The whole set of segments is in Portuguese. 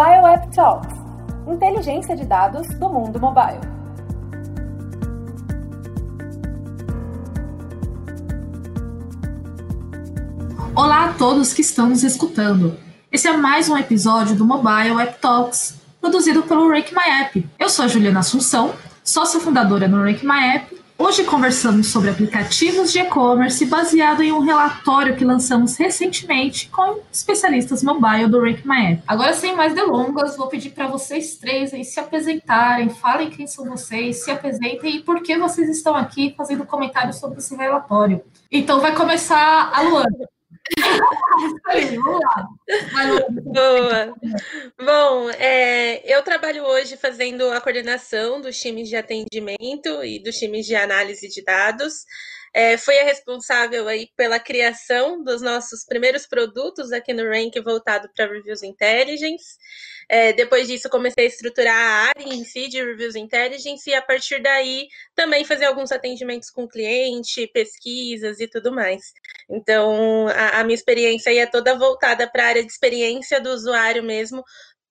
Mobile App Talks inteligência de dados do mundo mobile. Olá a todos que estão nos escutando. Esse é mais um episódio do Mobile App Talks, produzido pelo Rank My App. Eu sou a Juliana Assunção, sócia fundadora no Rank My App Hoje conversamos sobre aplicativos de e-commerce baseado em um relatório que lançamos recentemente com especialistas mobile do Rank My App. Agora, sem mais delongas, vou pedir para vocês três aí se apresentarem, falem quem são vocês, se apresentem e por que vocês estão aqui fazendo comentários sobre esse relatório. Então, vai começar a Luana. Boa. Bom, é, eu trabalho hoje fazendo a coordenação dos times de atendimento e dos times de análise de dados. É, fui a responsável aí pela criação dos nossos primeiros produtos aqui no Rank voltado para Reviews Intelligence. É, depois disso, comecei a estruturar a área em si de Reviews Intelligence e a partir daí também fazer alguns atendimentos com cliente, pesquisas e tudo mais. Então, a, a minha experiência aí é toda voltada para a área de experiência do usuário mesmo,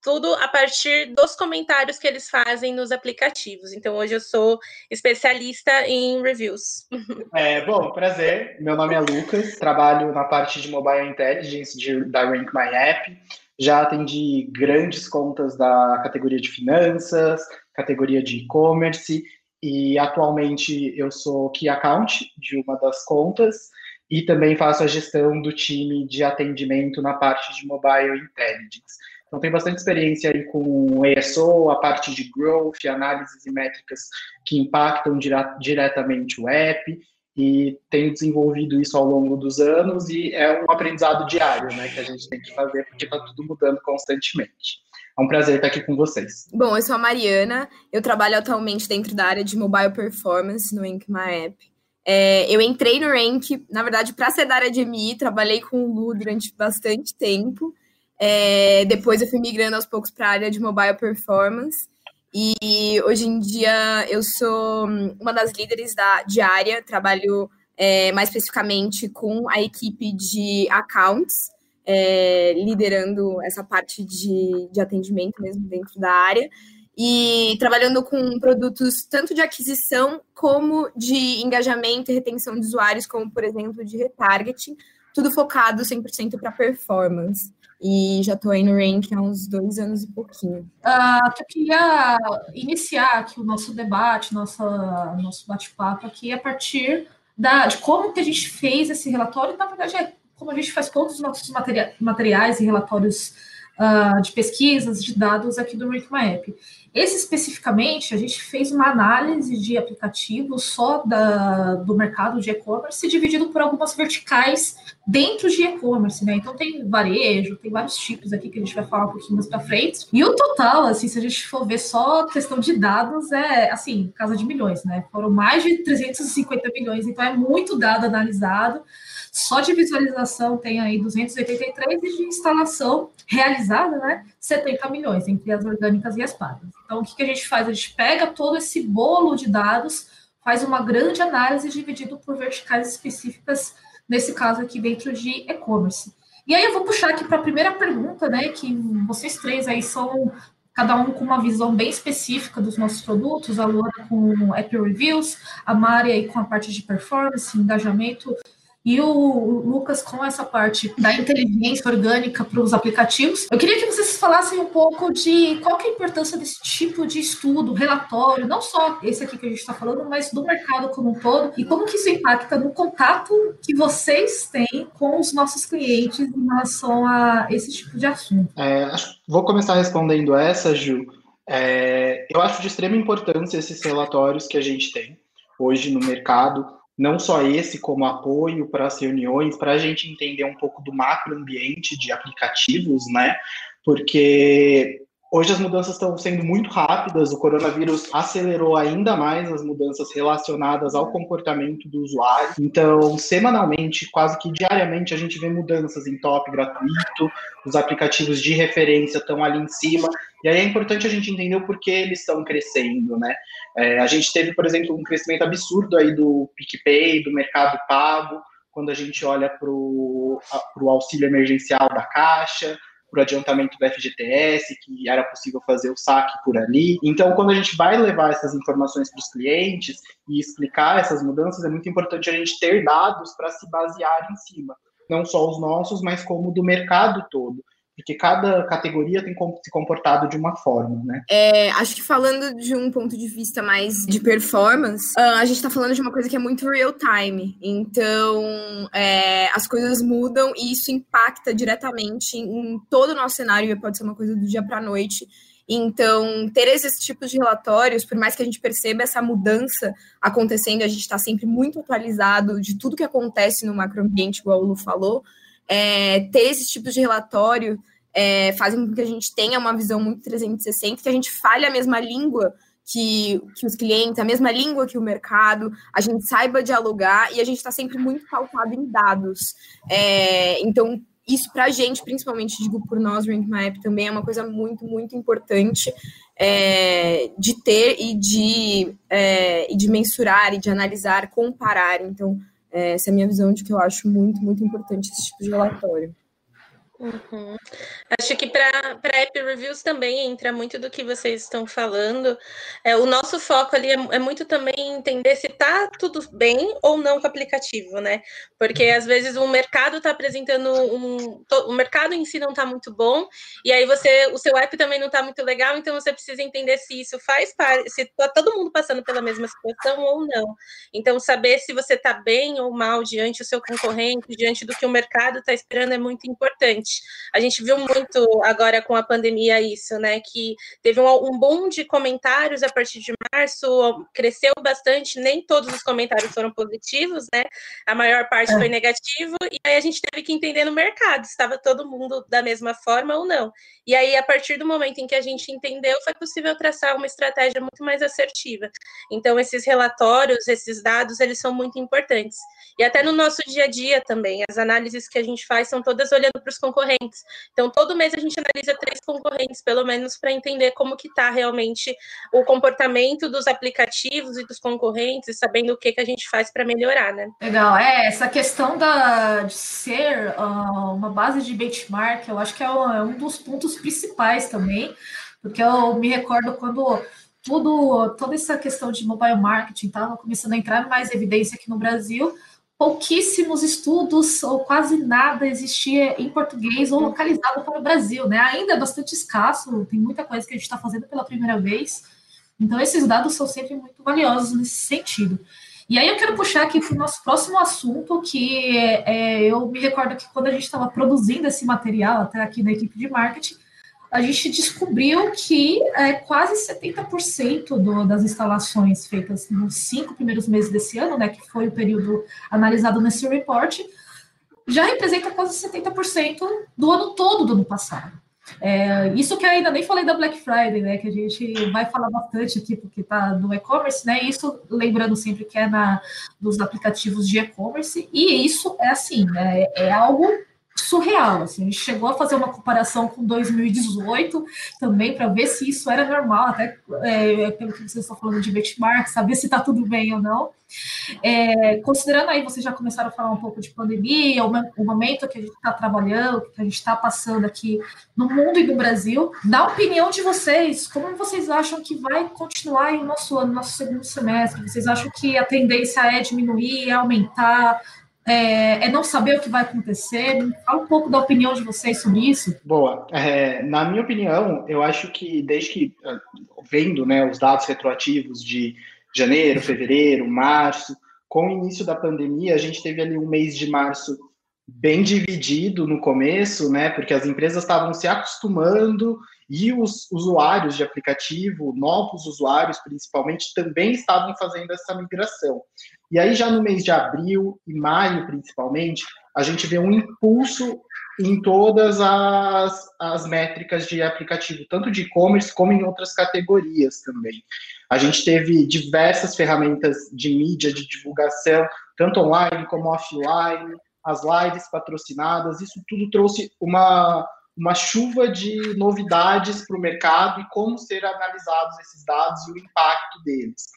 tudo a partir dos comentários que eles fazem nos aplicativos. Então, hoje eu sou especialista em reviews. É, bom, prazer. Meu nome é Lucas, trabalho na parte de Mobile Intelligence de, da Rank My App já atendi grandes contas da categoria de finanças, categoria de e-commerce, e atualmente eu sou key account de uma das contas e também faço a gestão do time de atendimento na parte de mobile intelligence. Então, tenho bastante experiência aí com ESO, a parte de growth, análises e métricas que impactam dire diretamente o app e tenho desenvolvido isso ao longo dos anos e é um aprendizado diário, né, que a gente tem que fazer porque está tudo mudando constantemente. É um prazer estar aqui com vocês. Bom, eu sou a Mariana, eu trabalho atualmente dentro da área de mobile performance no Rank My App. É, eu entrei no Rank, na verdade, para ser da área de MI, trabalhei com o Lu durante bastante tempo. É, depois eu fui migrando aos poucos para a área de mobile performance. E hoje em dia eu sou uma das líderes da diária, trabalho é, mais especificamente com a equipe de accounts, é, liderando essa parte de, de atendimento mesmo dentro da área, e trabalhando com produtos tanto de aquisição como de engajamento e retenção de usuários, como por exemplo de retargeting, tudo focado 100% para performance e já estou aí no ranking há uns dois anos e pouquinho. Uh, eu queria iniciar aqui o nosso debate, nossa, nosso bate-papo aqui a partir da, de como que a gente fez esse relatório. Na verdade, é como a gente faz todos os nossos materia, materiais e relatórios uh, de pesquisas, de dados aqui do App. Esse especificamente, a gente fez uma análise de aplicativos só da, do mercado de e-commerce, dividido por algumas verticais dentro de e-commerce, né? Então tem varejo, tem vários tipos aqui que a gente vai falar um pouquinho mais para frente. E o total, assim, se a gente for ver só questão de dados, é assim, casa de milhões, né? Foram mais de 350 milhões, então é muito dado analisado. Só de visualização tem aí 283 e de instalação realizada, né? 70 milhões entre as orgânicas e as pagas. Então, o que, que a gente faz? A gente pega todo esse bolo de dados, faz uma grande análise dividido por verticais específicas, nesse caso aqui dentro de e-commerce. E aí eu vou puxar aqui para a primeira pergunta, né? Que vocês três aí são cada um com uma visão bem específica dos nossos produtos, a Luana com App Reviews, a Mari aí com a parte de performance, engajamento e o Lucas com essa parte da inteligência orgânica para os aplicativos. Eu queria que vocês falassem um pouco de qual é a importância desse tipo de estudo, relatório, não só esse aqui que a gente está falando, mas do mercado como um todo, e como que isso impacta no contato que vocês têm com os nossos clientes em relação a esse tipo de assunto. É, vou começar respondendo essa, Ju. É, eu acho de extrema importância esses relatórios que a gente tem hoje no mercado, não só esse como apoio para as reuniões, para a gente entender um pouco do macro ambiente de aplicativos, né? Porque Hoje as mudanças estão sendo muito rápidas, o coronavírus acelerou ainda mais as mudanças relacionadas ao comportamento do usuário. Então, semanalmente, quase que diariamente, a gente vê mudanças em top gratuito, os aplicativos de referência estão ali em cima, e aí é importante a gente entender o porquê eles estão crescendo, né? É, a gente teve, por exemplo, um crescimento absurdo aí do PicPay, do Mercado Pago, quando a gente olha para o auxílio emergencial da Caixa, para o adiantamento do FGTS, que era possível fazer o saque por ali. Então, quando a gente vai levar essas informações para os clientes e explicar essas mudanças, é muito importante a gente ter dados para se basear em cima, não só os nossos, mas como do mercado todo porque cada categoria tem se comportado de uma forma, né? É, acho que falando de um ponto de vista mais de performance, ah, a gente está falando de uma coisa que é muito real time. Então, é, as coisas mudam e isso impacta diretamente em todo o nosso cenário. Pode ser uma coisa do dia para a noite. Então, ter esses tipos de relatórios, por mais que a gente perceba essa mudança acontecendo, a gente está sempre muito atualizado de tudo que acontece no macroambiente, igual o Lu falou, é, ter esses tipos de relatório é, fazem com que a gente tenha uma visão muito 360, que a gente fale a mesma língua que, que os clientes, a mesma língua que o mercado, a gente saiba dialogar e a gente está sempre muito pautado em dados. É, então, isso para a gente, principalmente, digo por nós, Rank Map, também é uma coisa muito, muito importante é, de ter e de, é, e de mensurar e de analisar, comparar. Então, essa é a minha visão de que eu acho muito, muito importante esse tipo de relatório. Uhum. Acho que para app reviews também entra muito do que vocês estão falando. É, o nosso foco ali é, é, muito também entender se está tudo bem ou não com o aplicativo, né? Porque às vezes o mercado está apresentando um. o mercado em si não está muito bom, e aí você, o seu app também não está muito legal, então você precisa entender se isso faz parte, se está todo mundo passando pela mesma situação ou não. Então, saber se você está bem ou mal diante do seu concorrente, diante do que o mercado está esperando, é muito importante. A gente viu muito agora com a pandemia isso, né? Que teve um, um boom de comentários a partir de março, cresceu bastante, nem todos os comentários foram positivos, né? A maior parte é. foi negativo, e aí a gente teve que entender no mercado se estava todo mundo da mesma forma ou não. E aí, a partir do momento em que a gente entendeu, foi possível traçar uma estratégia muito mais assertiva. Então, esses relatórios, esses dados, eles são muito importantes. E até no nosso dia a dia também, as análises que a gente faz são todas olhando para os concorrentes. Então, todo mês a gente analisa três concorrentes, pelo menos, para entender como que está realmente o comportamento dos aplicativos e dos concorrentes, sabendo o que, que a gente faz para melhorar, né? Legal. É, essa questão da, de ser uh, uma base de benchmark, eu acho que é um, é um dos pontos principais também, porque eu me recordo quando tudo, toda essa questão de mobile marketing estava começando a entrar mais evidência aqui no Brasil, pouquíssimos estudos ou quase nada existia em português ou localizado para o Brasil, né? Ainda é bastante escasso, tem muita coisa que a gente está fazendo pela primeira vez. Então, esses dados são sempre muito valiosos nesse sentido. E aí eu quero puxar aqui para o nosso próximo assunto, que é, eu me recordo que quando a gente estava produzindo esse material, até aqui na equipe de marketing, a gente descobriu que é, quase 70% do, das instalações feitas nos cinco primeiros meses desse ano, né, que foi o período analisado nesse report, já representa quase 70% do ano todo do ano passado. É, isso que ainda nem falei da Black Friday, né? Que a gente vai falar bastante aqui, porque tá no e-commerce, né? Isso lembrando sempre que é na, nos aplicativos de e-commerce, e isso é assim, né, é algo surreal. Assim, a gente chegou a fazer uma comparação com 2018 também para ver se isso era normal, até é, pelo que vocês estão falando de benchmark, saber se está tudo bem ou não. É, considerando aí, vocês já começaram a falar um pouco de pandemia, o, o momento que a gente está trabalhando, que a gente está passando aqui no mundo e no Brasil, da opinião de vocês, como vocês acham que vai continuar o nosso ano, nosso segundo semestre? Vocês acham que a tendência é diminuir, é aumentar? É, é, não saber o que vai acontecer. Fala um pouco da opinião de vocês sobre isso. Boa. É, na minha opinião, eu acho que desde que, ah, vendo né, os dados retroativos de janeiro, fevereiro, março, com o início da pandemia, a gente teve ali um mês de março bem dividido no começo, né? Porque as empresas estavam se acostumando e os usuários de aplicativo, novos usuários principalmente, também estavam fazendo essa migração. E aí, já no mês de abril e maio, principalmente, a gente vê um impulso em todas as, as métricas de aplicativo, tanto de e-commerce como em outras categorias também. A gente teve diversas ferramentas de mídia, de divulgação, tanto online como offline, as lives patrocinadas, isso tudo trouxe uma, uma chuva de novidades para o mercado e como ser analisados esses dados e o impacto deles.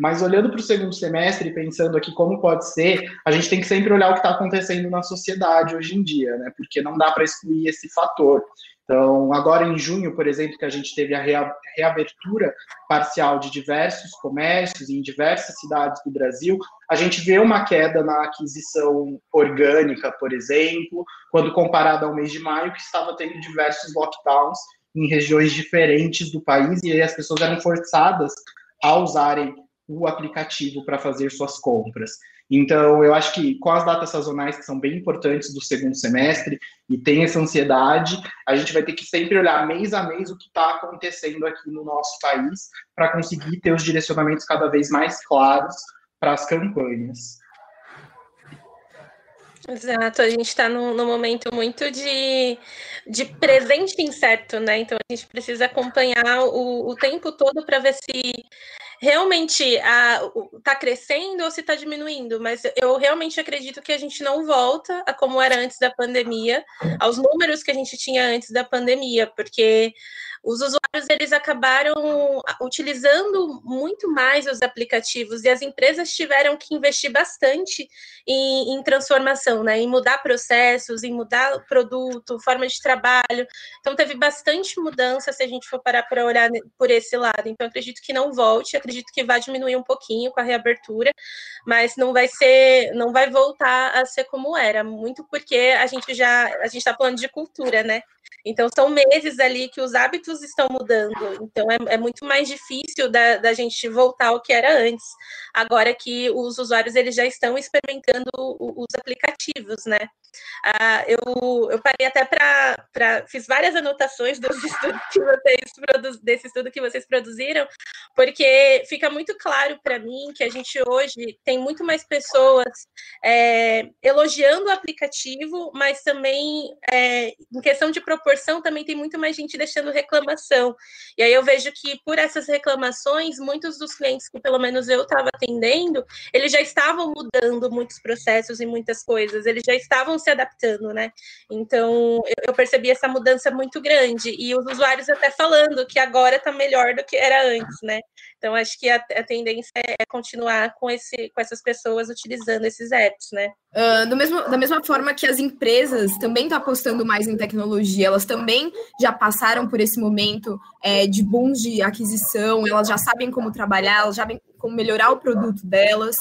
Mas olhando para o segundo semestre pensando aqui como pode ser, a gente tem que sempre olhar o que está acontecendo na sociedade hoje em dia, né? Porque não dá para excluir esse fator. Então, agora em junho, por exemplo, que a gente teve a reabertura parcial de diversos comércios em diversas cidades do Brasil, a gente vê uma queda na aquisição orgânica, por exemplo, quando comparado ao mês de maio, que estava tendo diversos lockdowns em regiões diferentes do país, e aí as pessoas eram forçadas a usarem o aplicativo para fazer suas compras. Então, eu acho que com as datas sazonais, que são bem importantes do segundo semestre, e tem essa ansiedade, a gente vai ter que sempre olhar mês a mês o que está acontecendo aqui no nosso país, para conseguir ter os direcionamentos cada vez mais claros para as campanhas. Exato, a gente está num, num, momento muito de, de presente incerto, né? Então a gente precisa acompanhar o, o tempo todo para ver se realmente está crescendo ou se está diminuindo, mas eu realmente acredito que a gente não volta a como era antes da pandemia, aos números que a gente tinha antes da pandemia, porque os usuários eles acabaram utilizando muito mais os aplicativos e as empresas tiveram que investir bastante em, em transformação, né? Em mudar processos, em mudar produto, forma de trabalho. Então teve bastante mudança se a gente for parar para olhar por esse lado. Então acredito que não volte, acredito que vai diminuir um pouquinho com a reabertura, mas não vai ser, não vai voltar a ser como era, muito porque a gente já a gente está falando de cultura, né? Então, são meses ali que os hábitos estão mudando. Então, é, é muito mais difícil da, da, gente voltar ao que era antes. Agora que os usuários eles já estão experimentando os aplicativos, né? Ah, eu, eu parei até para. Fiz várias anotações dos estudos que vocês desse estudo que vocês produziram, porque fica muito claro para mim que a gente hoje tem muito mais pessoas é, elogiando o aplicativo, mas também é, em questão de proporção também tem muito mais gente deixando reclamação. E aí eu vejo que por essas reclamações, muitos dos clientes que pelo menos eu estava atendendo, eles já estavam mudando muitos processos e muitas coisas, eles já estavam se adaptando, né? Então eu percebi essa mudança muito grande e os usuários até falando que agora está melhor do que era antes, né? Então acho que a, a tendência é continuar com esse com essas pessoas utilizando esses apps, né? Uh, do mesmo, da mesma forma que as empresas também estão apostando mais em tecnologia, elas também já passaram por esse momento é, de boom de aquisição, elas já sabem como trabalhar, elas já como melhorar o produto delas.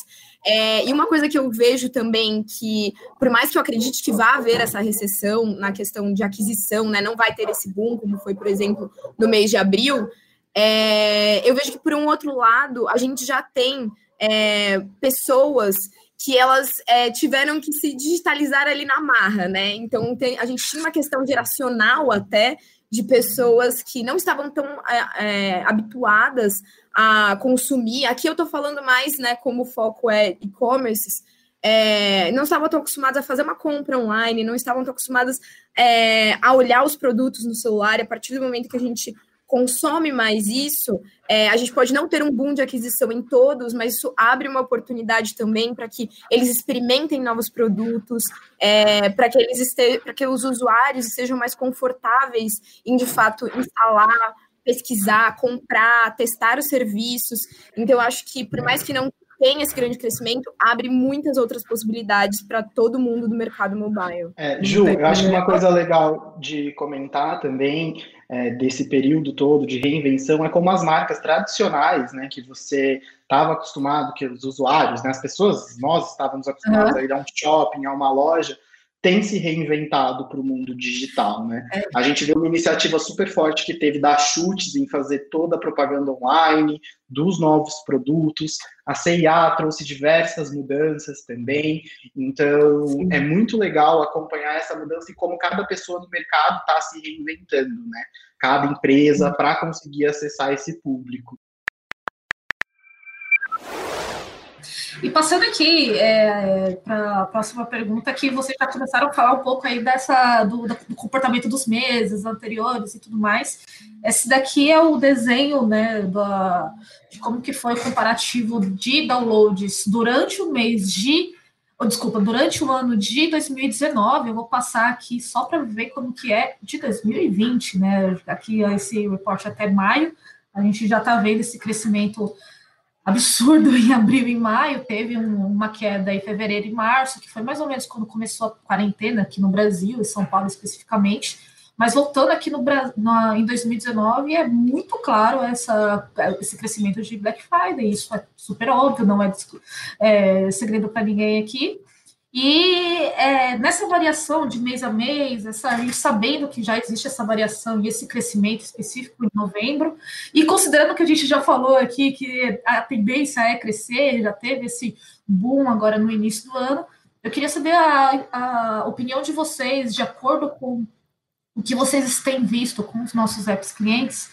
É, e uma coisa que eu vejo também que, por mais que eu acredite que vá haver essa recessão na questão de aquisição, né, não vai ter esse boom, como foi, por exemplo, no mês de abril, é, eu vejo que, por um outro lado, a gente já tem é, pessoas que elas é, tiveram que se digitalizar ali na marra, né? Então tem, a gente tinha uma questão geracional até de pessoas que não estavam tão é, é habituadas a consumir. Aqui eu estou falando mais, né? Como o foco é e-commerce. É, não estavam tão acostumadas a fazer uma compra online, não estavam tão acostumadas é, a olhar os produtos no celular. A partir do momento que a gente consome mais isso, é, a gente pode não ter um boom de aquisição em todos, mas isso abre uma oportunidade também para que eles experimentem novos produtos, é, para que eles para que os usuários sejam mais confortáveis em de fato instalar, pesquisar, comprar, testar os serviços. Então, eu acho que por mais que não tem esse grande crescimento, abre muitas outras possibilidades para todo mundo do mercado mobile. É, Ju, eu acho que uma coisa legal de comentar também é, desse período todo de reinvenção é como as marcas tradicionais, né, que você estava acostumado, que os usuários, né, as pessoas, nós estávamos acostumados uhum. a ir a um shopping, a uma loja, tem se reinventado para o mundo digital, né? É. A gente viu uma iniciativa super forte que teve da Chutes em fazer toda a propaganda online dos novos produtos. A CIA trouxe diversas mudanças também. Então, Sim. é muito legal acompanhar essa mudança e como cada pessoa no mercado está se reinventando, né? Cada empresa para conseguir acessar esse público. E passando aqui é, para a próxima pergunta, que vocês já começaram a falar um pouco aí dessa do, do, comportamento dos meses anteriores e tudo mais. Esse daqui é o desenho, né, da, de como que foi o comparativo de downloads durante o mês de, oh, desculpa, durante o ano de 2019. Eu vou passar aqui só para ver como que é de 2020, né? Aqui esse reporte até maio, a gente já está vendo esse crescimento absurdo em abril e maio, teve um, uma queda em fevereiro e março, que foi mais ou menos quando começou a quarentena aqui no Brasil, em São Paulo especificamente, Mas voltando aqui no, na, em 2019, é muito claro essa, esse crescimento de Black Friday, isso é super óbvio, não é, é segredo para ninguém aqui. E é, nessa variação de mês a mês, essa, sabendo que já existe essa variação e esse crescimento específico em novembro, e considerando que a gente já falou aqui que a tendência é crescer, já teve esse boom agora no início do ano, eu queria saber a, a opinião de vocês, de acordo com o que vocês têm visto com os nossos apps clientes,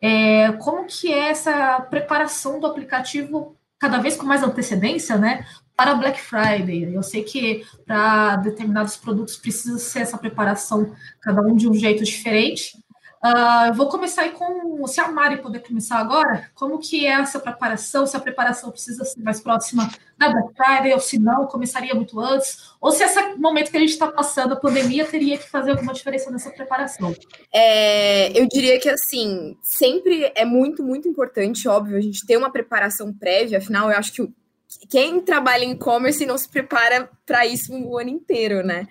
é, como que é essa preparação do aplicativo cada vez com mais antecedência, né, para Black Friday. Eu sei que para determinados produtos precisa ser essa preparação, cada um de um jeito diferente. Uh, vou começar aí com, se a Mari puder começar agora, como que é essa preparação, se a preparação precisa ser mais próxima da Black Friday, ou se não, começaria muito antes, ou se esse momento que a gente está passando, a pandemia, teria que fazer alguma diferença nessa preparação? É, eu diria que, assim, sempre é muito, muito importante, óbvio, a gente ter uma preparação prévia, afinal, eu acho que quem trabalha em e-commerce não se prepara para isso o ano inteiro, né?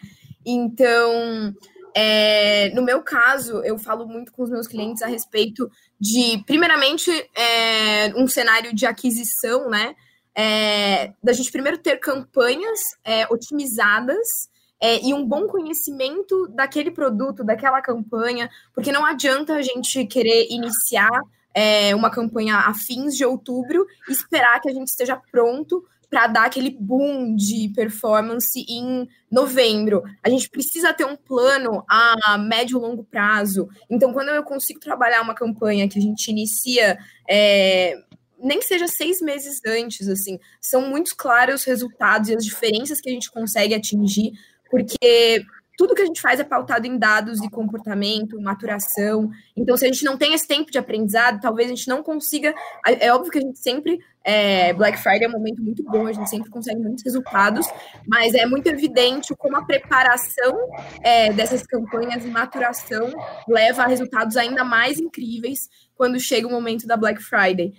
Então, é, no meu caso, eu falo muito com os meus clientes a respeito de, primeiramente, é, um cenário de aquisição, né? É, da gente primeiro ter campanhas é, otimizadas é, e um bom conhecimento daquele produto, daquela campanha, porque não adianta a gente querer iniciar é, uma campanha a fins de outubro e esperar que a gente esteja pronto para dar aquele boom de performance em novembro. A gente precisa ter um plano a médio e longo prazo. Então, quando eu consigo trabalhar uma campanha que a gente inicia. É, nem seja seis meses antes, assim, são muito claros os resultados e as diferenças que a gente consegue atingir, porque tudo que a gente faz é pautado em dados de comportamento, maturação. Então, se a gente não tem esse tempo de aprendizado, talvez a gente não consiga. É óbvio que a gente sempre. É, Black Friday é um momento muito bom, a gente sempre consegue muitos resultados, mas é muito evidente como a preparação é, dessas campanhas e maturação leva a resultados ainda mais incríveis quando chega o momento da Black Friday.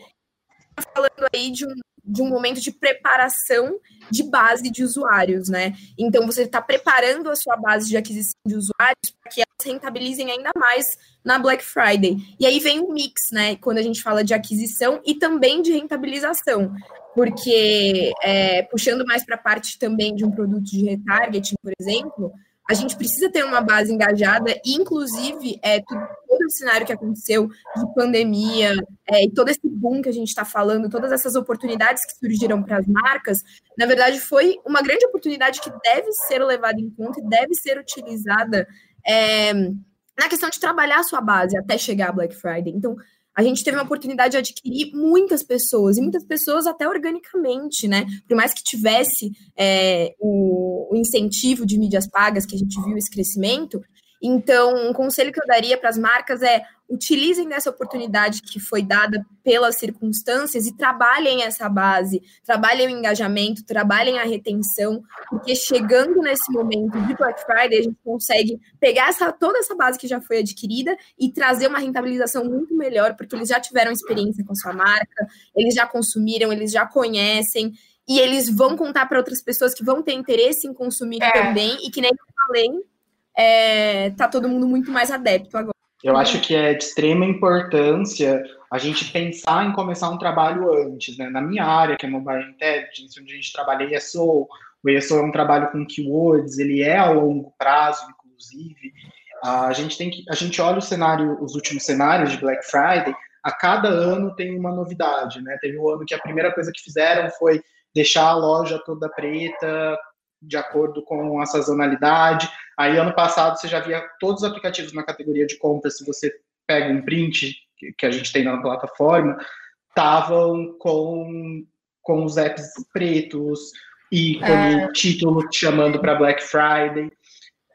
Falando aí de um de um momento de preparação de base de usuários, né? Então você está preparando a sua base de aquisição de usuários para que elas rentabilizem ainda mais na Black Friday. E aí vem o mix, né? Quando a gente fala de aquisição e também de rentabilização. Porque é, puxando mais para a parte também de um produto de retargeting, por exemplo, a gente precisa ter uma base engajada, inclusive é, tudo, todo o cenário que aconteceu de pandemia é, e todo esse boom que a gente está falando, todas essas oportunidades que surgiram para as marcas, na verdade foi uma grande oportunidade que deve ser levada em conta e deve ser utilizada é, na questão de trabalhar a sua base até chegar a Black Friday. Então, a gente teve uma oportunidade de adquirir muitas pessoas, e muitas pessoas até organicamente, né? Por mais que tivesse é, o, o, incentivo de mídias pagas, que a gente viu esse crescimento, então, um conselho que eu daria para as marcas é utilizem dessa oportunidade que foi dada pelas circunstâncias e trabalhem essa base, trabalhem o engajamento, trabalhem a retenção, porque chegando nesse momento de Black Friday, a gente consegue pegar essa, toda essa base que já foi adquirida e trazer uma rentabilização muito melhor, porque eles já tiveram experiência com a sua marca, eles já consumiram, eles já conhecem, e eles vão contar para outras pessoas que vão ter interesse em consumir é. também, e que nem eu falei, é, tá todo mundo muito mais adepto agora. Eu acho que é de extrema importância a gente pensar em começar um trabalho antes, né? Na minha área, que é Mobile Intelligence, onde a gente trabalha ESO, o ESO é um trabalho com keywords, ele é a longo prazo, inclusive. A gente tem que, a gente olha o cenário, os últimos cenários de Black Friday, a cada ano tem uma novidade, né? Teve um ano que a primeira coisa que fizeram foi deixar a loja toda preta, de acordo com a sazonalidade. Aí, ano passado, você já via todos os aplicativos na categoria de compras, se você pega um print que a gente tem na plataforma, estavam com, com os apps pretos e com é. o título chamando para Black Friday.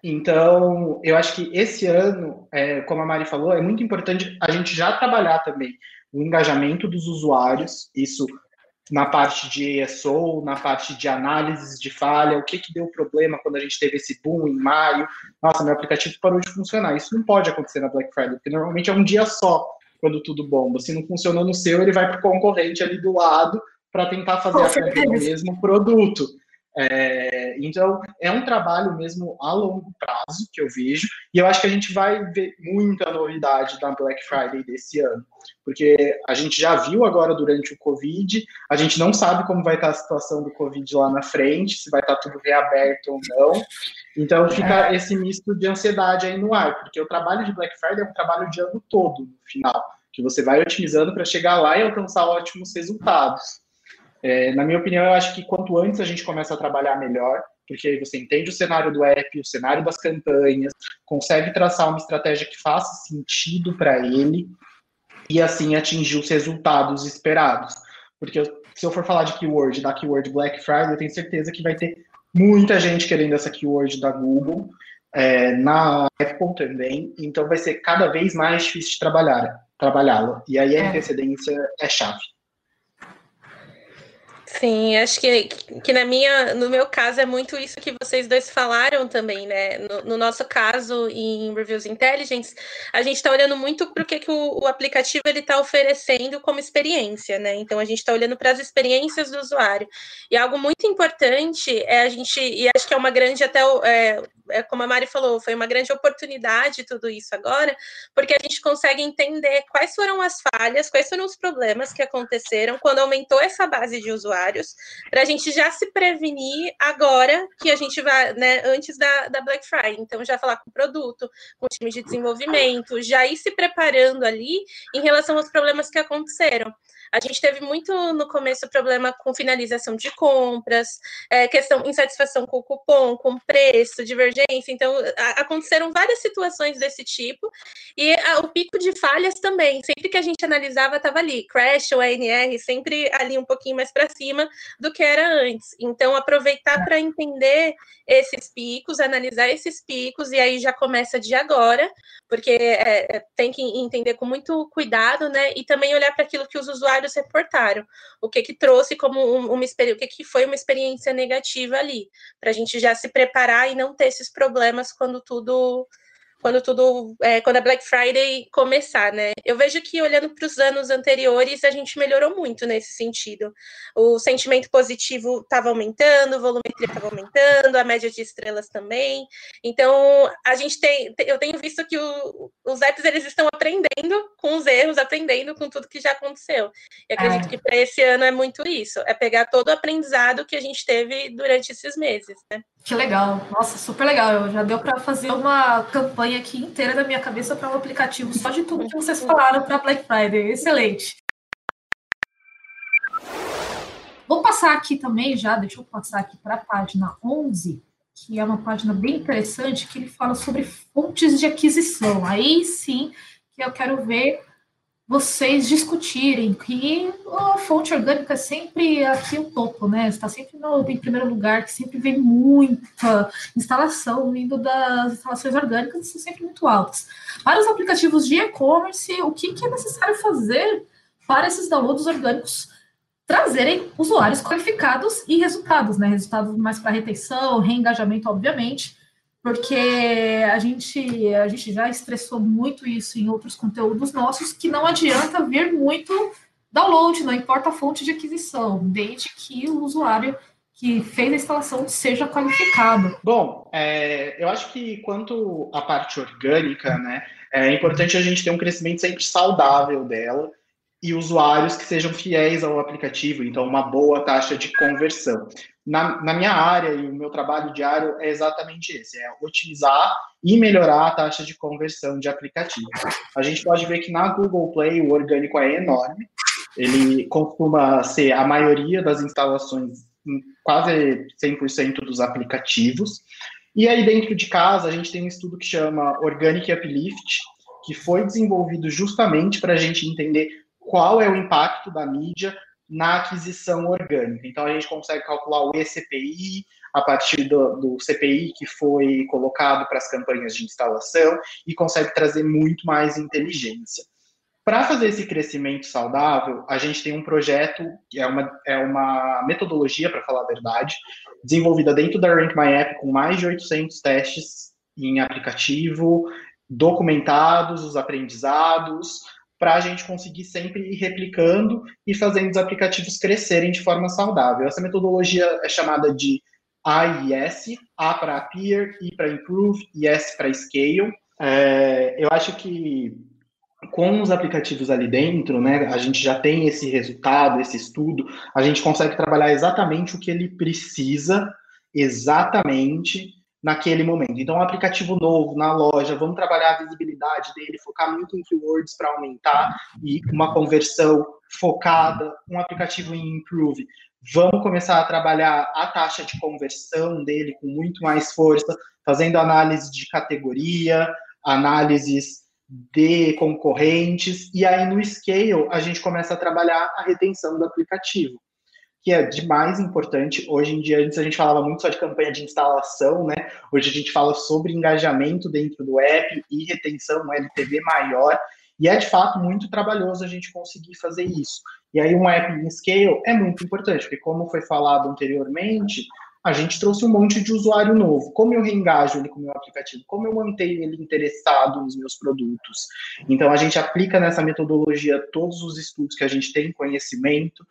Então, eu acho que esse ano, é, como a Mari falou, é muito importante a gente já trabalhar também o engajamento dos usuários, isso na parte de ESO, na parte de análises de falha, o que, que deu problema quando a gente teve esse boom em maio. Nossa, meu aplicativo parou de funcionar. Isso não pode acontecer na Black Friday, porque normalmente é um dia só quando tudo bomba. Se não funcionou no seu, ele vai para o concorrente ali do lado para tentar fazer a compra do mesmo produto. É, então, é um trabalho mesmo a longo prazo que eu vejo, e eu acho que a gente vai ver muita novidade da Black Friday desse ano, porque a gente já viu agora durante o Covid, a gente não sabe como vai estar a situação do Covid lá na frente, se vai estar tudo reaberto ou não, então fica é. esse misto de ansiedade aí no ar, porque o trabalho de Black Friday é um trabalho de ano todo, no final, que você vai otimizando para chegar lá e alcançar ótimos resultados. É, na minha opinião, eu acho que quanto antes a gente começa a trabalhar melhor, porque aí você entende o cenário do app, o cenário das campanhas, consegue traçar uma estratégia que faça sentido para ele e assim atingir os resultados esperados. Porque se eu for falar de keyword, da keyword Black Friday, eu tenho certeza que vai ter muita gente querendo essa keyword da Google, é, na Apple também, então vai ser cada vez mais difícil de trabalhar, trabalhá-la. E aí a é. antecedência é chave. Sim, acho que, que na minha, no meu caso é muito isso que vocês dois falaram também, né? No, no nosso caso, em Reviews Intelligence, a gente está olhando muito para o que, que o, o aplicativo ele está oferecendo como experiência, né? Então a gente está olhando para as experiências do usuário. E algo muito importante é a gente, e acho que é uma grande até é, é, como a Mari falou, foi uma grande oportunidade tudo isso agora, porque a gente consegue entender quais foram as falhas, quais foram os problemas que aconteceram quando aumentou essa base de para a gente já se prevenir agora que a gente vai, né, antes da, da Black Friday. Então, já falar com o produto, com o time de desenvolvimento, já ir se preparando ali em relação aos problemas que aconteceram. A gente teve muito no começo problema com finalização de compras, é, questão insatisfação com o cupom, com preço, divergência. Então, a, aconteceram várias situações desse tipo. E a, o pico de falhas também. Sempre que a gente analisava, estava ali, crash ou ANR, sempre ali um pouquinho mais para cima do que era antes. Então, aproveitar para entender esses picos, analisar esses picos, e aí já começa de agora, porque é, é tem que entender com muito cuidado, né? E também olhar para aquilo que os usuários reportaram, o que que trouxe como uma experiência, o que que foi uma experiência negativa ali, para a gente já se preparar e não ter esses problemas quando tudo quando tudo, é, quando a Black Friday começar, né? Eu vejo que olhando para os anos anteriores, a gente melhorou muito nesse sentido. O sentimento positivo estava aumentando, o volumetria estava aumentando, a média de estrelas também. Então, a gente tem, eu tenho visto que o, os apps eles estão aprendendo com os erros, aprendendo com tudo que já aconteceu. E acredito é. que para esse ano é muito isso, é pegar todo o aprendizado que a gente teve durante esses meses, né? Que legal, nossa, super legal. Já deu para fazer uma campanha aqui inteira da minha cabeça para um aplicativo só de tudo que vocês falaram para Black Friday. Excelente. Vou passar aqui também já, deixa eu passar aqui para a página 11, que é uma página bem interessante, que ele fala sobre fontes de aquisição. Aí sim que eu quero ver vocês discutirem que a fonte orgânica é sempre aqui o topo, né? Está sempre no, em primeiro lugar, que sempre vem muita instalação vindo das instalações orgânicas, são sempre muito altas. Para os aplicativos de e-commerce, o que, que é necessário fazer para esses downloads orgânicos trazerem usuários qualificados e resultados, né? Resultados mais para retenção, reengajamento, obviamente porque a gente, a gente já estressou muito isso em outros conteúdos nossos, que não adianta vir muito download, não importa a fonte de aquisição, desde que o usuário que fez a instalação seja qualificado. Bom, é, eu acho que quanto à parte orgânica, né, é importante a gente ter um crescimento sempre saudável dela e usuários que sejam fiéis ao aplicativo, então uma boa taxa de conversão na, na minha área e o meu trabalho diário é exatamente esse, é otimizar e melhorar a taxa de conversão de aplicativos. A gente pode ver que na Google Play o orgânico é enorme, ele costuma ser a maioria das instalações, quase 100% dos aplicativos. E aí dentro de casa a gente tem um estudo que chama Organic Uplift, que foi desenvolvido justamente para a gente entender qual é o impacto da mídia na aquisição orgânica. Então, a gente consegue calcular o eCPI a partir do, do CPI que foi colocado para as campanhas de instalação e consegue trazer muito mais inteligência. Para fazer esse crescimento saudável, a gente tem um projeto, que é uma, é uma metodologia, para falar a verdade, desenvolvida dentro da Rank My App com mais de 800 testes em aplicativo, documentados os aprendizados, para a gente conseguir sempre ir replicando e fazendo os aplicativos crescerem de forma saudável. Essa metodologia é chamada de A e S, A para Appear, I para Improve e S para Scale. É, eu acho que com os aplicativos ali dentro, né, a gente já tem esse resultado, esse estudo, a gente consegue trabalhar exatamente o que ele precisa, exatamente naquele momento. Então, um aplicativo novo na loja, vamos trabalhar a visibilidade dele, focar muito em keywords para aumentar e uma conversão focada, um aplicativo em improve. Vamos começar a trabalhar a taxa de conversão dele com muito mais força, fazendo análise de categoria, análises de concorrentes, e aí no scale a gente começa a trabalhar a retenção do aplicativo, que é de mais importante. Hoje em dia, antes a gente falava muito só de campanha de instalação, né? Hoje a gente fala sobre engajamento dentro do app e retenção, um LTV maior, e é de fato muito trabalhoso a gente conseguir fazer isso. E aí um app em scale é muito importante, porque como foi falado anteriormente, a gente trouxe um monte de usuário novo. Como eu reengajo ele com o meu aplicativo? Como eu mantenho ele interessado nos meus produtos? Então, a gente aplica nessa metodologia todos os estudos que a gente tem conhecimento,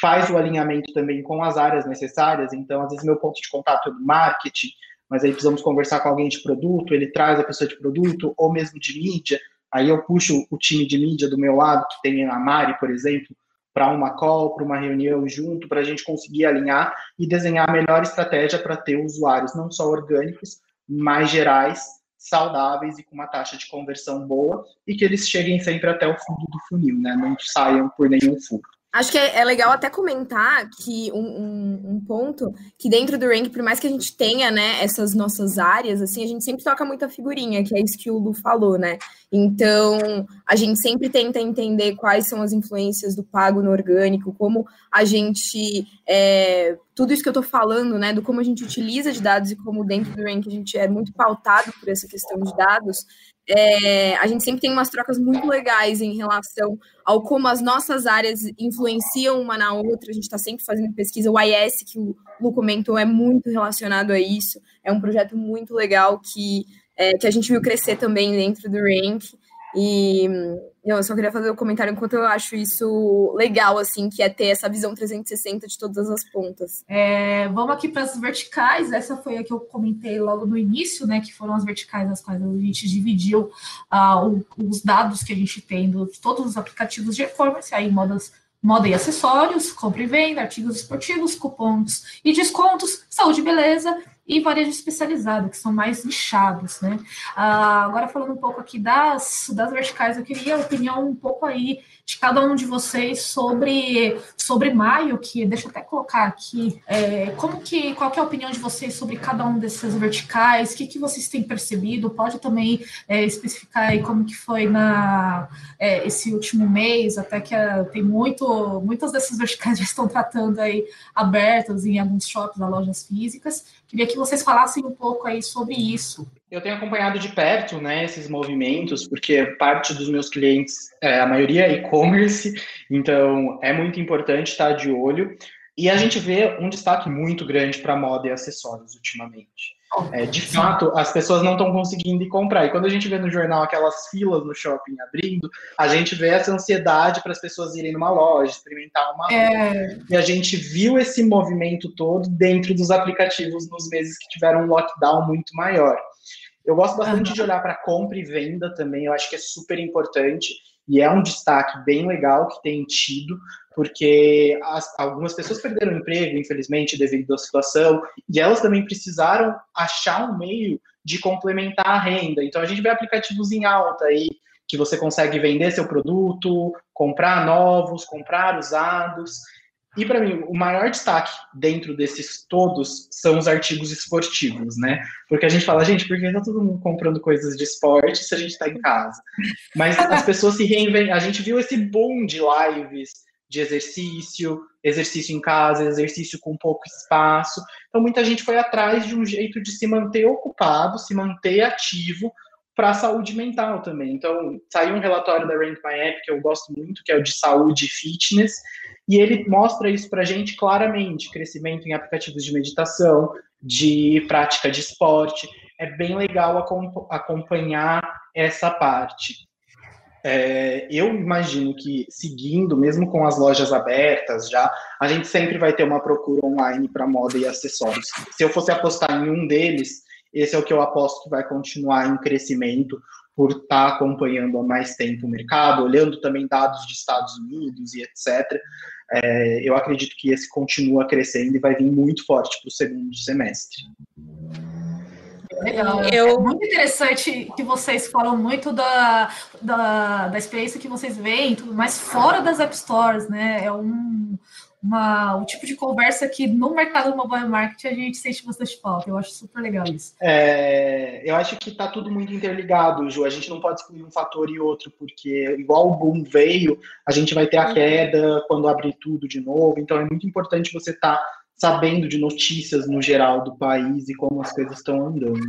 faz o alinhamento também com as áreas necessárias. Então, às vezes, meu ponto de contato é do marketing, mas aí precisamos conversar com alguém de produto, ele traz a pessoa de produto, ou mesmo de mídia. Aí eu puxo o time de mídia do meu lado, que tem a Mari, por exemplo, para uma call, para uma reunião junto, para a gente conseguir alinhar e desenhar a melhor estratégia para ter usuários não só orgânicos, mas gerais, saudáveis e com uma taxa de conversão boa e que eles cheguem sempre até o fundo do funil, né? Não saiam por nenhum furo. Acho que é, é, legal até comentar que um, um, um, ponto que dentro do rank, por mais que a gente tenha, né, essas nossas áreas, assim, a gente sempre toca muita figurinha, que é isso que o Lu falou, né? Então, a gente sempre tenta entender quais são as influências do pago no orgânico, como a gente é, tudo isso que eu estou falando, né, do como a gente utiliza de dados e como dentro do rank a gente é muito pautado por essa questão de dados, é, a gente sempre tem umas trocas muito legais em relação ao como as nossas áreas influenciam uma na outra. A gente está sempre fazendo pesquisa. O IS, que o Lu comentou, é muito relacionado a isso. É um projeto muito legal que, é, que a gente viu crescer também dentro do Rank. E eu só queria fazer um comentário enquanto eu acho isso legal, assim, que é ter essa visão 360 de todas as pontas. É, vamos aqui para as verticais. Essa foi a que eu comentei logo no início, né? Que foram as verticais as quais a gente dividiu uh, os dados que a gente tem de todos os aplicativos de e-commerce, aí modas moda e acessórios, compra e venda, artigos esportivos, cupons e descontos, saúde e beleza e varejo especializado, que são mais nichados, né? Ah, agora falando um pouco aqui das, das verticais, eu queria a opinião um pouco aí de cada um de vocês sobre, sobre maio, que deixa eu até colocar aqui, é, como que, qual que é a opinião de vocês sobre cada um desses verticais, o que, que vocês têm percebido, pode também é, especificar aí como que foi na é, esse último mês, até que é, tem muito, muitas dessas verticais já estão tratando aí abertas em alguns shops, lojas físicas, queria que vocês falassem um pouco aí sobre isso. Eu tenho acompanhado de perto, né, esses movimentos, porque parte dos meus clientes, é, a maioria é e-commerce, então é muito importante estar de olho. E a gente vê um destaque muito grande para moda e acessórios ultimamente. É, de fato, as pessoas não estão conseguindo ir comprar. E quando a gente vê no jornal aquelas filas no shopping abrindo, a gente vê essa ansiedade para as pessoas irem numa loja, experimentar uma é... E a gente viu esse movimento todo dentro dos aplicativos nos meses que tiveram um lockdown muito maior. Eu gosto bastante uhum. de olhar para compra e venda também, eu acho que é super importante e é um destaque bem legal que tem tido, porque as, algumas pessoas perderam o emprego, infelizmente, devido à situação, e elas também precisaram achar um meio de complementar a renda. Então, a gente vê aplicativos em alta aí, que você consegue vender seu produto, comprar novos, comprar usados. E para mim, o maior destaque dentro desses todos são os artigos esportivos, né? Porque a gente fala, gente, por que tá todo mundo comprando coisas de esporte se a gente está em casa? Mas as pessoas se reinventam. A gente viu esse boom de lives, de exercício, exercício em casa, exercício com pouco espaço. Então, muita gente foi atrás de um jeito de se manter ocupado, se manter ativo para a saúde mental também. Então, saiu um relatório da Rank My App que eu gosto muito, que é o de saúde e fitness, e ele mostra isso para a gente claramente: crescimento em aplicativos de meditação, de prática de esporte. É bem legal acompanhar essa parte. É, eu imagino que seguindo, mesmo com as lojas abertas já, a gente sempre vai ter uma procura online para moda e acessórios. Se eu fosse apostar em um deles, esse é o que eu aposto que vai continuar em crescimento por estar tá acompanhando há mais tempo o mercado, olhando também dados de Estados Unidos e etc. É, eu acredito que esse continua crescendo e vai vir muito forte para o segundo semestre. Legal. Eu... É muito interessante que vocês falam muito da, da, da experiência que vocês veem, tudo mais fora das App Stores, né? É um, uma, um tipo de conversa que no mercado do mobile marketing a gente sente bastante falta. Eu acho super legal isso. É, eu acho que está tudo muito interligado, Ju. A gente não pode excluir um fator e outro, porque igual o boom veio, a gente vai ter a uhum. queda quando abrir tudo de novo. Então é muito importante você estar tá sabendo de notícias no geral do país e como as coisas estão andando.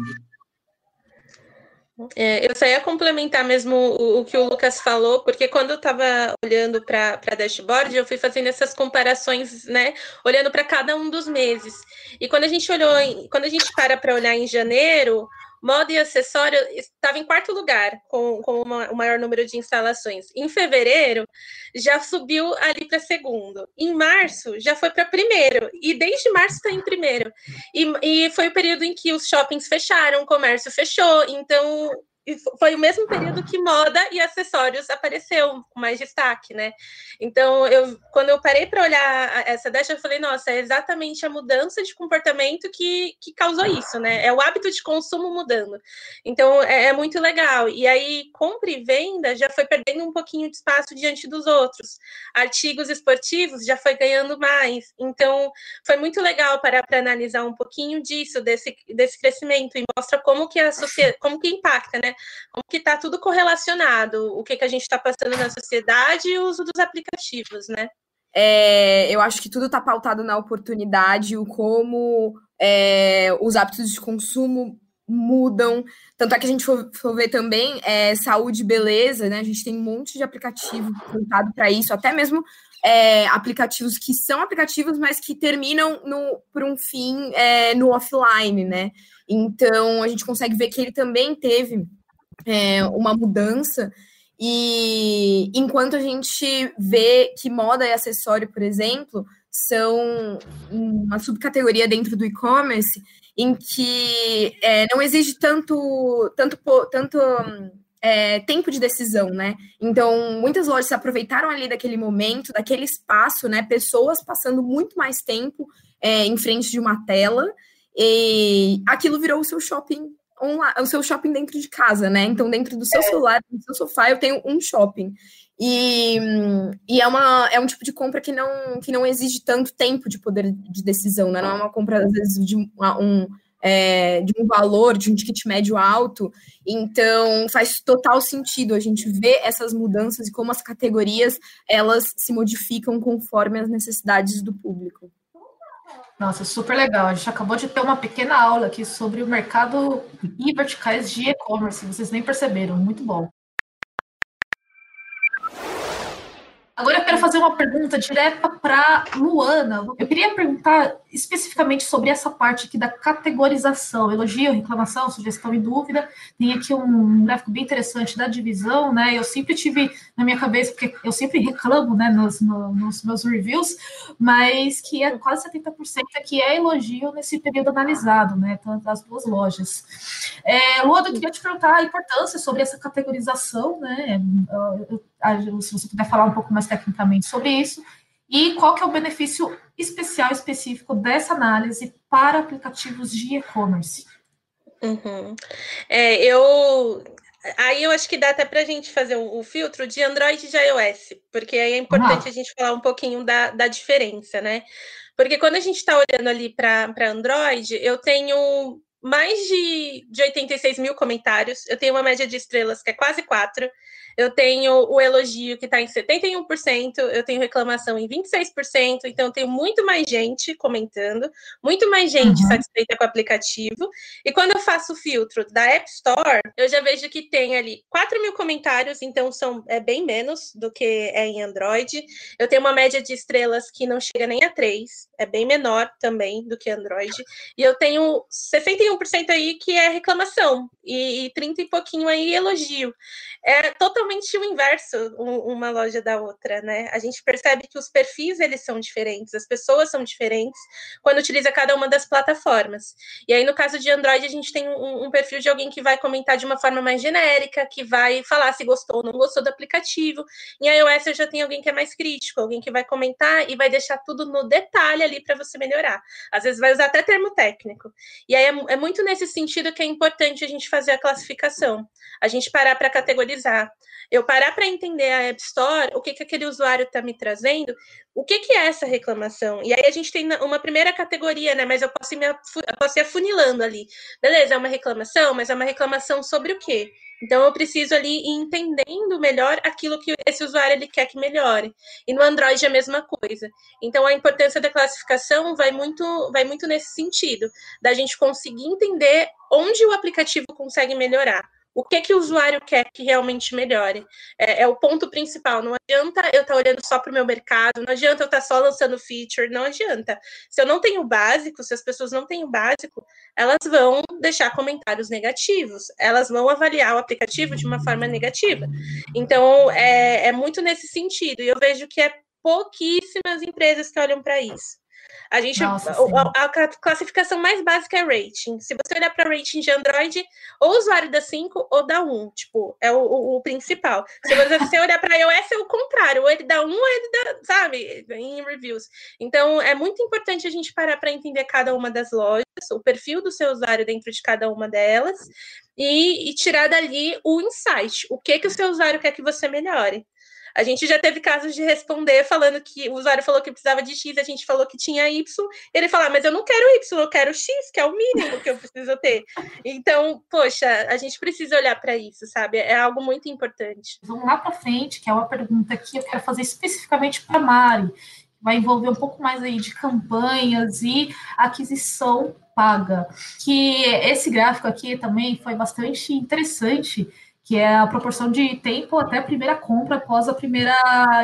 É, eu só ia complementar mesmo o, o, que o Lucas falou, porque quando eu estava olhando para a dashboard, eu fui fazendo essas comparações, né? Olhando para cada um dos meses. E quando a gente olhou, quando a gente para para olhar em janeiro, Moda e acessório estava em quarto lugar, com, com uma, o maior número de instalações. Em fevereiro, já subiu ali para segundo. Em março, já foi para primeiro. E desde março está em primeiro. E, e foi o período em que os shoppings fecharam, o comércio fechou. Então, foi o mesmo período que moda e acessórios apareceu com mais destaque, né? Então, eu, quando eu parei para olhar essa deixa, eu falei, nossa, é exatamente a mudança de comportamento que, que causou isso, né? É o hábito de consumo mudando. Então, é, é muito legal. E aí, compra e venda já foi perdendo um pouquinho de espaço diante dos outros. Artigos esportivos já foi ganhando mais. Então, foi muito legal para, para analisar um pouquinho disso, desse, desse crescimento, e mostra como que a sociedade, como que impacta, né? Como que está tudo correlacionado, o que, que a gente está passando na sociedade e o uso dos aplicativos, né? É, eu acho que tudo está pautado na oportunidade, o como é, os hábitos de consumo mudam. Tanto é que a gente for, for ver também é, saúde e beleza, né? A gente tem um monte de aplicativo voltado para isso, até mesmo é, aplicativos que são aplicativos, mas que terminam no, por um fim é, no offline, né? Então a gente consegue ver que ele também teve é, uma mudança. E enquanto a gente vê que moda e acessório, por exemplo, são uma subcategoria dentro do e-commerce em que é, não exige tanto, tanto, tanto é, tempo de decisão, né? Então, muitas lojas se aproveitaram ali daquele momento, daquele espaço, né? Pessoas passando muito mais tempo é, em frente de uma tela, e aquilo virou o seu shopping o seu shopping dentro de casa, né? Então, dentro do seu é. celular, do seu sofá, eu tenho um shopping. E, e é, uma, é um tipo de compra que não, que não exige tanto tempo de poder de decisão, né? Não é uma compra, às vezes, de um, é, de um valor, de um ticket médio alto. Então, faz total sentido a gente ver essas mudanças e como as categorias elas se modificam conforme as necessidades do público. Nossa, super legal. A gente acabou de ter uma pequena aula aqui sobre o mercado e verticais de e-commerce. Vocês nem perceberam. Muito bom. Agora eu quero fazer uma pergunta direta para Luana. Eu queria perguntar especificamente sobre essa parte aqui da categorização, elogio, reclamação, sugestão e dúvida. Tem aqui um gráfico bem interessante da divisão, né? Eu sempre tive na minha cabeça, porque eu sempre reclamo, né, nos, nos meus reviews, mas que é quase 70% que é elogio nesse período analisado, né? Das duas lojas. É, Luana, eu queria te perguntar a importância sobre essa categorização, né? Eu, se você puder falar um pouco mais tecnicamente sobre isso, e qual que é o benefício especial, específico dessa análise para aplicativos de e-commerce. Uhum. É, eu aí eu acho que dá até para a gente fazer o, filtro de Android e de iOS, porque aí é importante ah. a gente falar um pouquinho da, da diferença, né? Porque quando a gente está olhando ali para Android, eu tenho mais de, de 86 mil comentários, eu tenho uma média de estrelas que é quase 4, eu tenho o elogio que está em 71%, eu tenho reclamação em 26%, então eu tenho muito mais gente comentando, muito mais gente uhum. satisfeita com o aplicativo. E quando eu faço o filtro da App Store, eu já vejo que tem ali 4 mil comentários, então são é bem menos do que é em Android. Eu tenho uma média de estrelas que não chega nem a 3, é bem menor também do que Android. E eu tenho 61% 65% aí que é reclamação e, e 30 e pouquinho aí elogio. É totalmente o inverso uma loja da outra, né? A gente percebe que os perfis eles são diferentes, as pessoas são diferentes quando utiliza cada uma das plataformas. E aí no caso de Android a gente tem um, um perfil de alguém que vai comentar de uma forma mais genérica, que vai falar se gostou ou não gostou do aplicativo. Em iOS eu já tenho alguém que é mais crítico, alguém que vai comentar e vai deixar tudo no detalhe ali para você melhorar. Às vezes vai usar até termo técnico. E aí é, é muito nesse sentido que é importante a gente fazer a classificação, a gente parar para categorizar, eu parar para entender a App Store, o que, que aquele usuário está me trazendo, o que, que é essa reclamação? E aí a gente tem uma primeira categoria, né? Mas eu posso ir, me, eu posso ir afunilando ali. Beleza, é uma reclamação, mas é uma reclamação sobre o quê? Então eu preciso ali ir entendendo melhor aquilo que esse usuário ele quer que melhore. E no Android é a mesma coisa. Então a importância da classificação vai muito vai muito nesse sentido, da gente conseguir entender onde o aplicativo consegue melhorar o que que o usuário quer que realmente melhore. É, é o ponto principal. Não adianta eu estar tá olhando só para o meu mercado, não adianta eu estar tá só lançando feature, não adianta. Se eu não tenho o básico, se as pessoas não têm o básico, elas vão deixar comentários negativos, elas vão avaliar o aplicativo de uma forma negativa. Então, é, é muito nesse sentido. E eu vejo que é pouquíssimas empresas que olham para isso. A gente Nossa, a, a, classificação mais básica é rating. Se você olhar para rating de Android, ou usuário da 5 ou da 1, tipo, é o, o, o principal. Se você olhar para iOS é o contrário, ou ele dá 1 ou ele dá, sabe, em reviews. Então, é muito importante a gente parar para entender cada uma das lojas, o perfil do seu usuário dentro de cada uma delas e, e tirar dali o insight, o que que o seu usuário quer que você melhore. A gente já teve casos de responder falando que o usuário falou que precisava de X, a gente falou que tinha Y, ele falou, ah, mas eu não quero Y, eu quero X, que é o mínimo que eu preciso ter. Então, poxa, a gente precisa olhar para isso, sabe? É algo muito importante. Vamos lá para frente, que é uma pergunta que eu quero fazer especificamente para Mari, vai envolver um pouco mais aí de campanhas e aquisição paga. Que esse gráfico aqui também foi bastante interessante que é a proporção de tempo até a primeira compra após a primeira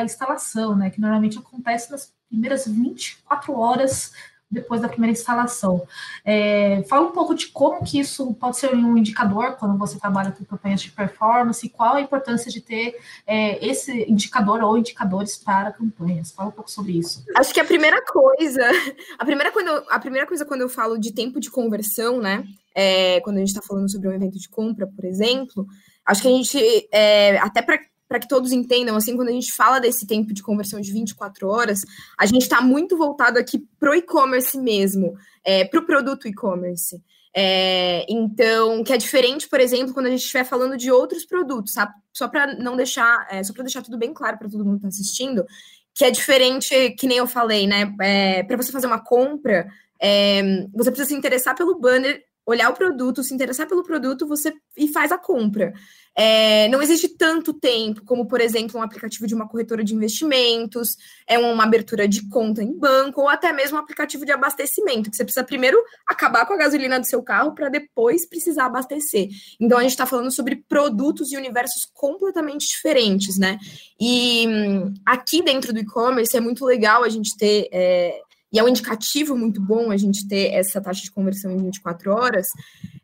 instalação, né? Que normalmente acontece nas primeiras 24 horas depois da primeira instalação. É, fala um pouco de como que isso pode ser um indicador quando você trabalha com campanhas de performance e qual a importância de ter é, esse indicador ou indicadores para campanhas. Fala um pouco sobre isso. Acho que a primeira coisa, a primeira, quando, a primeira coisa quando eu falo de tempo de conversão, né? É, quando a gente está falando sobre um evento de compra, por exemplo, Acho que a gente, é, até para que todos entendam, assim, quando a gente fala desse tempo de conversão de 24 horas, a gente está muito voltado aqui para o e-commerce mesmo, é, para o produto e-commerce. É, então, que é diferente, por exemplo, quando a gente estiver falando de outros produtos, sabe? Só para não deixar, é, só para deixar tudo bem claro para todo mundo que está assistindo, que é diferente, que nem eu falei, né? É, para você fazer uma compra, é, você precisa se interessar pelo banner olhar o produto, se interessar pelo produto, você e faz a compra. É, não existe tanto tempo como, por exemplo, um aplicativo de uma corretora de investimentos, é uma abertura de conta em banco, ou até mesmo um aplicativo de abastecimento, que você precisa primeiro acabar com a gasolina do seu carro para depois precisar abastecer. Então a gente está falando sobre produtos e universos completamente diferentes, né? E hum, aqui dentro do e-commerce é muito legal a gente ter. É, e é um indicativo muito bom a gente ter essa taxa de conversão em 24 horas.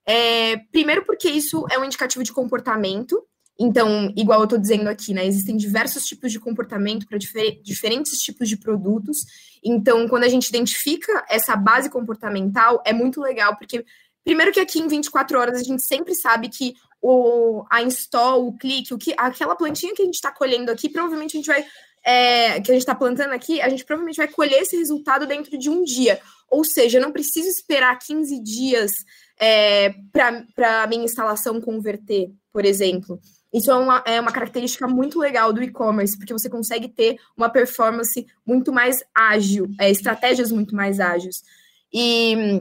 É, primeiro, porque isso é um indicativo de comportamento. Então, igual eu estou dizendo aqui, né? Existem diversos tipos de comportamento para difer diferentes tipos de produtos. Então, quando a gente identifica essa base comportamental, é muito legal, porque Primeiro que aqui em 24 horas a gente sempre sabe que o, a install, o clique, o que, aquela plantinha que a gente está colhendo aqui, provavelmente a gente vai é, que a gente está plantando aqui, a gente provavelmente vai colher esse resultado dentro de um dia. Ou seja, eu não preciso esperar 15 dias é, para a minha instalação converter, por exemplo. Isso é uma, é uma característica muito legal do e-commerce, porque você consegue ter uma performance muito mais ágil, é, estratégias muito mais ágeis. E,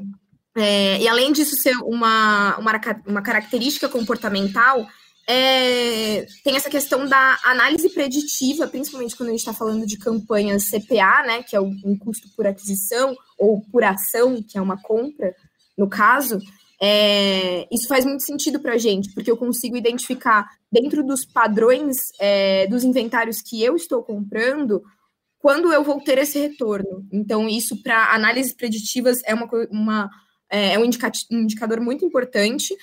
é, e além disso ser uma, uma, uma característica comportamental, é, tem essa questão da análise preditiva, principalmente quando a gente está falando de campanhas CPA, né, que é um custo por aquisição, ou por ação, que é uma compra, no caso, é, isso faz muito sentido para a gente, porque eu consigo identificar dentro dos padrões é, dos inventários que eu estou comprando quando eu vou ter esse retorno. Então, isso para análises preditivas é uma, uma é, é um indicador muito importante,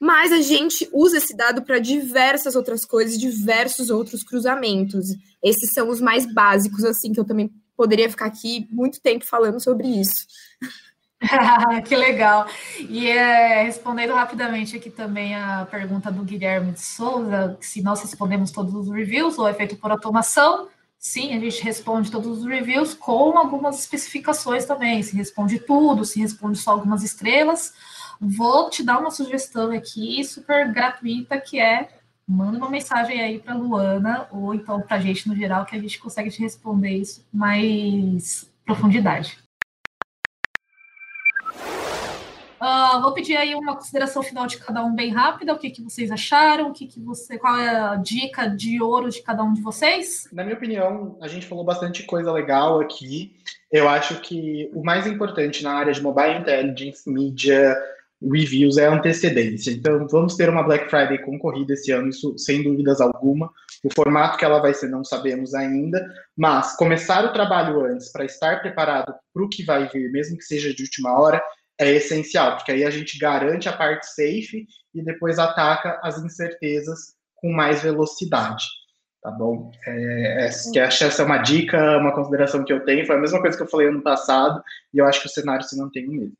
mas a gente usa esse dado para diversas outras coisas, diversos outros cruzamentos. Esses são os mais básicos, assim, que eu também poderia ficar aqui muito tempo falando sobre isso. que legal. E é, respondendo rapidamente aqui também a pergunta do Guilherme de Souza, se nós respondemos todos os reviews ou é feito por automação, sim, a gente responde todos os reviews com algumas especificações também, se responde tudo, se responde só algumas estrelas, Vou te dar uma sugestão aqui, super gratuita, que é manda uma mensagem aí para Luana, ou então para a gente no geral, que a gente consegue te responder isso com mais profundidade. Uh, vou pedir aí uma consideração final de cada um bem rápida. O que, que vocês acharam? O que, que você, qual é a dica de ouro de cada um de vocês? Na minha opinião, a gente falou bastante coisa legal aqui. Eu acho que o mais importante na área de mobile intelligence, mídia, reviews é antecedência. Então, vamos ter uma Black Friday concorrida esse ano, isso sem dúvidas alguma. O formato que ela vai ser não sabemos ainda, mas começar o trabalho antes para estar preparado para o que vai vir, mesmo que seja de última hora, é essencial, porque aí a gente garante a parte safe e depois ataca as incertezas com mais velocidade. Tá bom? É, é, que acho essa é uma dica, uma consideração que eu tenho. Foi a mesma coisa que eu falei ano passado, e eu acho que o cenário se mantém o mesmo.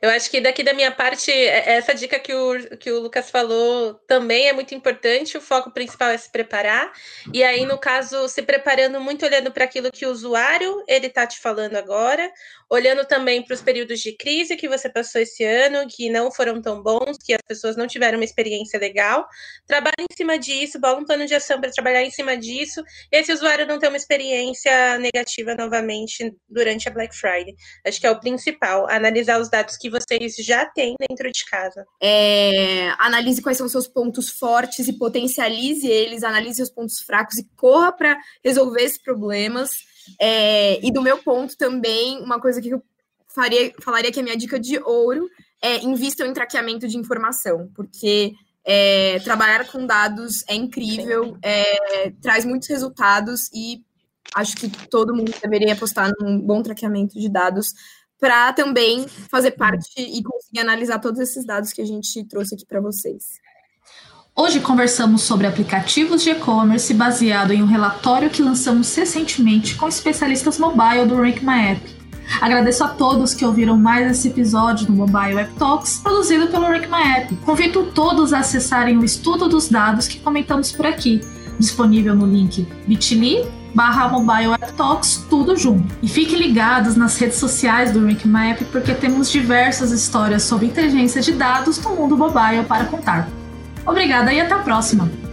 Eu acho que daqui da minha parte, é, essa dica que o, que o Lucas falou também é muito importante. O foco principal é se preparar. E aí, no caso, se preparando muito olhando para aquilo que o usuário ele está te falando agora, olhando também para os períodos de crise que você passou esse ano, que não foram tão bons, que as pessoas não tiveram uma experiência legal. Trabalhe em cima disso, bola um plano de ação para trabalhar em cima disso. Esse usuário não ter uma experiência negativa novamente durante a Black Friday. Acho que é o principal analisar os dados que vocês já têm dentro de casa. É, analise quais são os seus pontos fortes e potencialize eles, analise os pontos fracos e corra para resolver esses problemas. É, e do meu ponto também, uma coisa que eu faria, falaria que é minha dica de ouro é invistam em traqueamento de informação, porque é, trabalhar com dados é incrível, é, traz muitos resultados e acho que todo mundo deveria apostar num bom traqueamento de dados para também fazer parte e conseguir analisar todos esses dados que a gente trouxe aqui para vocês. Hoje conversamos sobre aplicativos de e-commerce baseado em um relatório que lançamos recentemente com especialistas mobile do Rank My App. Agradeço a todos que ouviram mais esse episódio do Mobile App Talks, produzido pelo Rank My App. Convido todos a acessarem o estudo dos dados que comentamos por aqui, disponível no link bit.ly barra Mobile App Talks, tudo junto. E fiquem ligados nas redes sociais do App, porque temos diversas histórias sobre inteligência de dados no mundo mobile para contar. Obrigada e até a próxima!